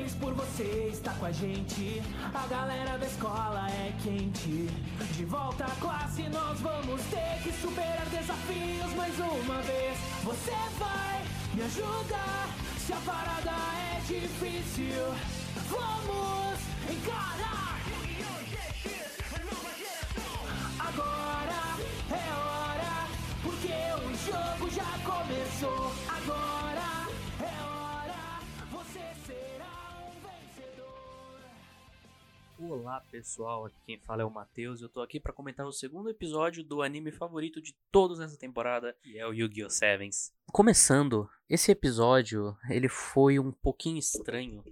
feliz por você estar com a gente. A galera da escola é quente. De volta à classe, nós vamos ter que superar desafios mais uma vez. Você vai me ajudar se a parada é difícil. Vamos encarar! Agora é hora, porque o jogo já começou. Agora Olá pessoal, aqui quem fala é o Matheus eu tô aqui pra comentar o segundo episódio do anime favorito de todos nessa temporada, que é o Yu-Gi-Oh! Sevens. Começando, esse episódio ele foi um pouquinho estranho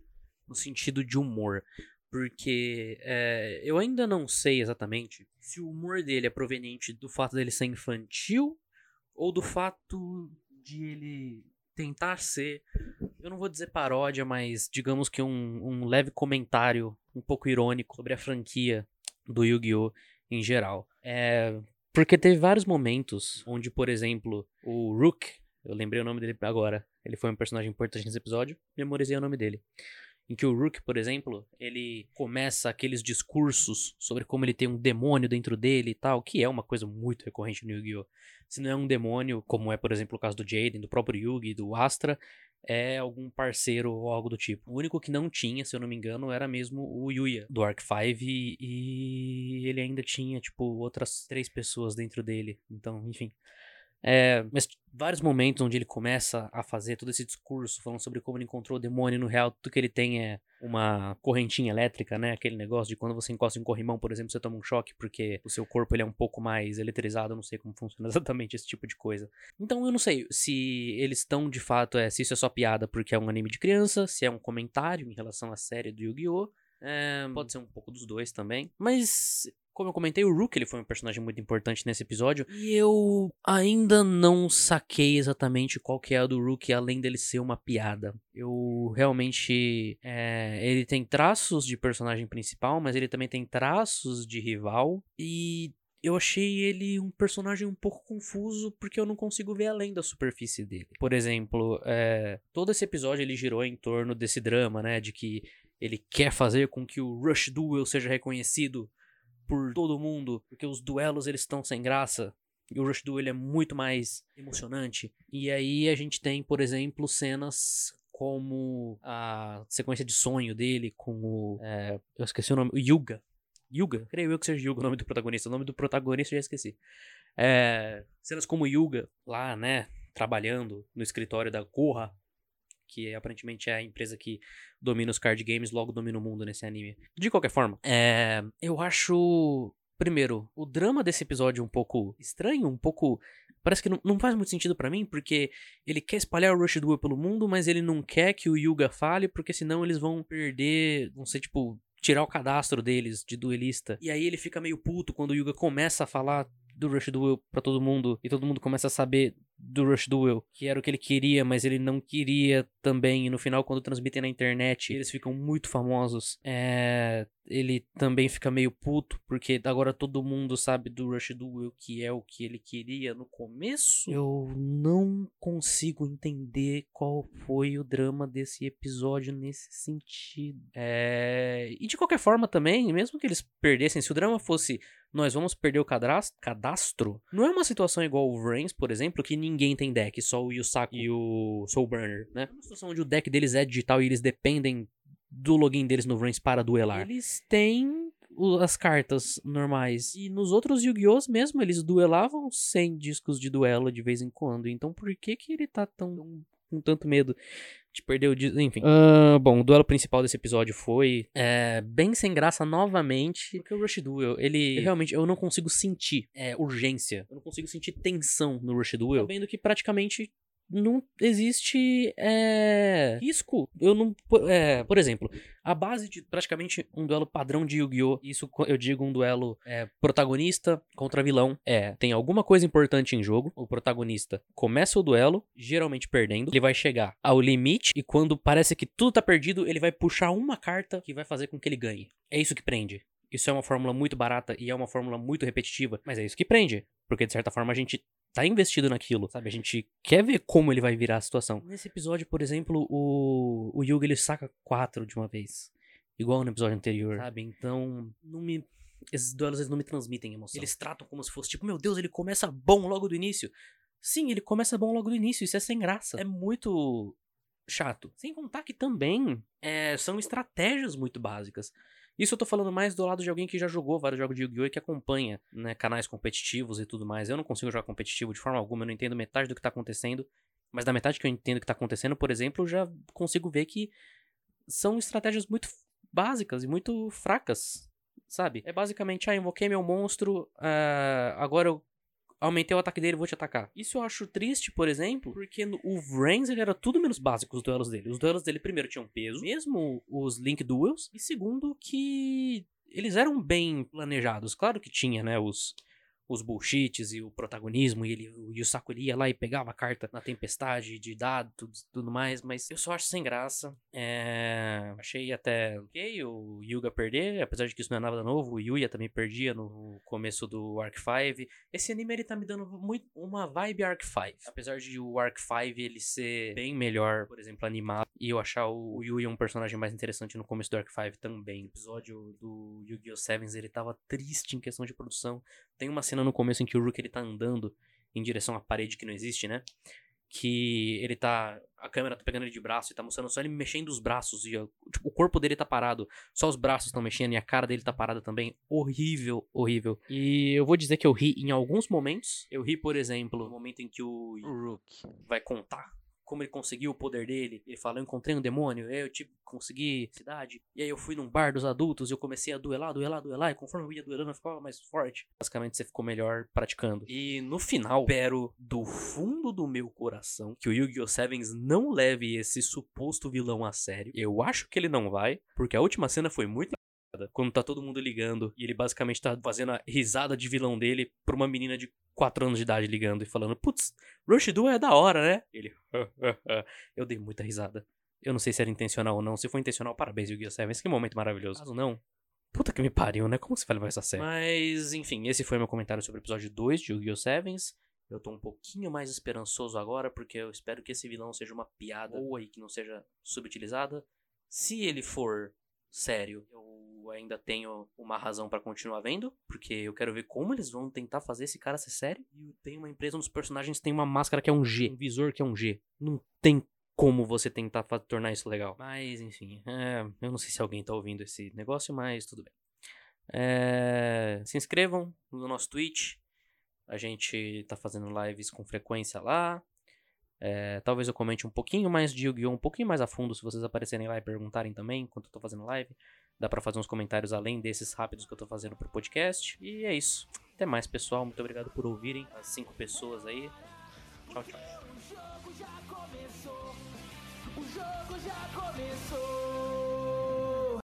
no sentido de humor, porque é, eu ainda não sei exatamente se o humor dele é proveniente do fato dele ser infantil ou do fato de ele tentar ser, eu não vou dizer paródia, mas digamos que um, um leve comentário um pouco irônico sobre a franquia do Yu-Gi-Oh! em geral. É, porque teve vários momentos onde, por exemplo, o Rook, eu lembrei o nome dele agora, ele foi um personagem importante nesse episódio, memorizei o nome dele em que o Rook, por exemplo, ele começa aqueles discursos sobre como ele tem um demônio dentro dele e tal, que é uma coisa muito recorrente no Yu-Gi-Oh! Se não é um demônio, como é, por exemplo, o caso do Jaden, do próprio Yugi, do Astra, é algum parceiro ou algo do tipo. O único que não tinha, se eu não me engano, era mesmo o Yuya, do Arc 5, e, e ele ainda tinha, tipo, outras três pessoas dentro dele. Então, enfim. É, mas vários momentos onde ele começa a fazer todo esse discurso falando sobre como ele encontrou o demônio no real, tudo que ele tem é uma correntinha elétrica, né? Aquele negócio de quando você encosta em um corrimão, por exemplo, você toma um choque porque o seu corpo ele é um pouco mais eletrizado, eu não sei como funciona exatamente esse tipo de coisa. Então eu não sei se eles estão de fato, é, se isso é só piada porque é um anime de criança, se é um comentário em relação à série do Yu-Gi-Oh! É, pode ser um pouco dos dois também. Mas como eu comentei, o Rook ele foi um personagem muito importante nesse episódio. E eu ainda não saquei exatamente qual que é a do Rook, além dele ser uma piada. Eu realmente. É, ele tem traços de personagem principal, mas ele também tem traços de rival. E eu achei ele um personagem um pouco confuso porque eu não consigo ver além da superfície dele. Por exemplo, é, todo esse episódio ele girou em torno desse drama, né? De que ele quer fazer com que o Rush Duel seja reconhecido por todo mundo, porque os duelos eles estão sem graça. E o Rush Duel é muito mais emocionante. E aí a gente tem, por exemplo, cenas como a sequência de sonho dele com o. É, eu esqueci o nome. O Yuga. Yuga? Creio eu que seja Yuga o nome do protagonista. O nome do protagonista eu já esqueci. É, cenas como Yuga, lá, né? Trabalhando no escritório da Korra, que aparentemente é a empresa que domina os card games, logo domina o mundo nesse anime. De qualquer forma, é, eu acho. Primeiro, o drama desse episódio é um pouco estranho, um pouco. Parece que não, não faz muito sentido para mim, porque ele quer espalhar o Rush Duel pelo mundo, mas ele não quer que o Yuga fale, porque senão eles vão perder, não sei, tipo, tirar o cadastro deles de duelista. E aí ele fica meio puto quando o Yuga começa a falar do Rush Duel pra todo mundo e todo mundo começa a saber do Rush Duel, que era o que ele queria, mas ele não queria também. E no final, quando transmitem na internet, eles ficam muito famosos. É, ele também fica meio puto, porque agora todo mundo sabe do Rush Duel, que é o que ele queria no começo. Eu não consigo entender qual foi o drama desse episódio nesse sentido. É, e de qualquer forma também, mesmo que eles perdessem, se o drama fosse nós vamos perder o cadastro, não é uma situação igual o Vrains, por exemplo, que ninguém tem deck, só o Yusaku e o Soulburner, né? É uma situação onde o deck deles é digital e eles dependem do login deles no Vrains para duelar. Eles têm as cartas normais. E nos outros Yu-Gi-Oh! mesmo, eles duelavam sem discos de duelo de vez em quando. Então por que que ele tá tão com tanto medo de perder o disco? Enfim. Uh, bom, o duelo principal desse episódio foi é, bem sem graça novamente. Porque o Rush Duel, ele realmente, eu não consigo sentir é, urgência. Eu não consigo sentir tensão no Rush Duel. Sabendo que praticamente não existe é, risco. Eu não. É, por exemplo, a base de praticamente um duelo padrão de Yu-Gi-Oh! Isso eu digo um duelo é, protagonista contra vilão. É, tem alguma coisa importante em jogo. O protagonista começa o duelo, geralmente perdendo. Ele vai chegar ao limite e quando parece que tudo tá perdido, ele vai puxar uma carta que vai fazer com que ele ganhe. É isso que prende. Isso é uma fórmula muito barata e é uma fórmula muito repetitiva, mas é isso que prende. Porque de certa forma a gente tá investido naquilo, sabe? A gente quer ver como ele vai virar a situação. Nesse episódio, por exemplo, o, o Yuga ele saca quatro de uma vez. Igual no episódio anterior, sabe? Então, não me. Esses duelos eles não me transmitem emoção. Eles tratam como se fosse tipo, meu Deus, ele começa bom logo do início. Sim, ele começa bom logo do início, isso é sem graça. É muito chato. Sem contar que também é, são estratégias muito básicas. Isso eu tô falando mais do lado de alguém que já jogou vários jogos de Yu-Gi-Oh! e que acompanha né, canais competitivos e tudo mais. Eu não consigo jogar competitivo de forma alguma, eu não entendo metade do que tá acontecendo. Mas da metade que eu entendo que tá acontecendo, por exemplo, eu já consigo ver que são estratégias muito básicas e muito fracas, sabe? É basicamente, ah, invoquei meu monstro, uh, agora eu aumentei o ataque dele, vou te atacar. Isso eu acho triste, por exemplo, porque no, o Vrains ele era tudo menos básico os duelos dele. Os duelos dele, primeiro, tinham peso, mesmo os Link Duels, e segundo, que eles eram bem planejados. Claro que tinha, né, os os bullshits e o protagonismo, e, ele, e o Saco ia lá e pegava a carta na tempestade de dado, tudo, tudo mais, mas eu só acho sem graça. É... Achei até ok o Yuga perder, apesar de que isso não é nada novo, o Yuya também perdia no começo do Arc 5. Esse anime ele tá me dando muito uma vibe Arc 5, apesar de o Arc 5 ele ser bem melhor, por exemplo, animado, e eu achar o Yuya um personagem mais interessante no começo do Arc 5 também. O episódio do Yu-Gi-Oh! Sevens ele tava triste em questão de produção. Tem uma cena cena no começo em que o Rook ele tá andando em direção à parede que não existe, né? Que ele tá. A câmera tá pegando ele de braço e tá mostrando só ele mexendo os braços. E tipo, o corpo dele tá parado. Só os braços estão mexendo e a cara dele tá parada também. Horrível, horrível. E eu vou dizer que eu ri em alguns momentos. Eu ri, por exemplo, no momento em que o Rook vai contar como ele conseguiu o poder dele. Ele fala: Eu encontrei um demônio, eu tipo, consegui cidade. E aí eu fui num bar dos adultos eu comecei a duelar, duelar, duelar. E conforme eu ia duelando, eu ficava mais forte. Basicamente, você ficou melhor praticando. E no final, espero do fundo do meu coração que o Yu-Gi-Oh! Sevens não leve esse suposto vilão a sério. Eu acho que ele não vai, porque a última cena foi muito quando tá todo mundo ligando e ele basicamente tá fazendo a risada de vilão dele pra uma menina de 4 anos de idade ligando e falando: Putz, Rush Duel é da hora, né? Ele. eu dei muita risada. Eu não sei se era intencional ou não. Se foi intencional, parabéns, Yu-Gi-Oh! Sevens. Que momento maravilhoso. Caso não, puta que me pariu, né? Como se vai levar essa série? Mas, enfim, esse foi meu comentário sobre o episódio 2 de Yu-Gi-Oh! Sevens. Eu tô um pouquinho mais esperançoso agora, porque eu espero que esse vilão seja uma piada boa e que não seja subutilizada. Se ele for sério, eu ainda tenho uma razão para continuar vendo, porque eu quero ver como eles vão tentar fazer esse cara ser sério. E tem uma empresa, um dos personagens tem uma máscara que é um G, um visor que é um G. Não tem como você tentar tornar isso legal. Mas, enfim, é, eu não sei se alguém tá ouvindo esse negócio, mas tudo bem. É, se inscrevam no nosso Twitch. A gente tá fazendo lives com frequência lá. É, talvez eu comente um pouquinho mais de Yu-Gi-Oh! um pouquinho mais a fundo se vocês aparecerem lá e perguntarem também enquanto eu tô fazendo live. Dá pra fazer uns comentários além desses rápidos que eu tô fazendo pro podcast. E é isso. Até mais, pessoal. Muito obrigado por ouvirem. As cinco pessoas aí. Tchau, tchau. O jogo já começou. O jogo já começou.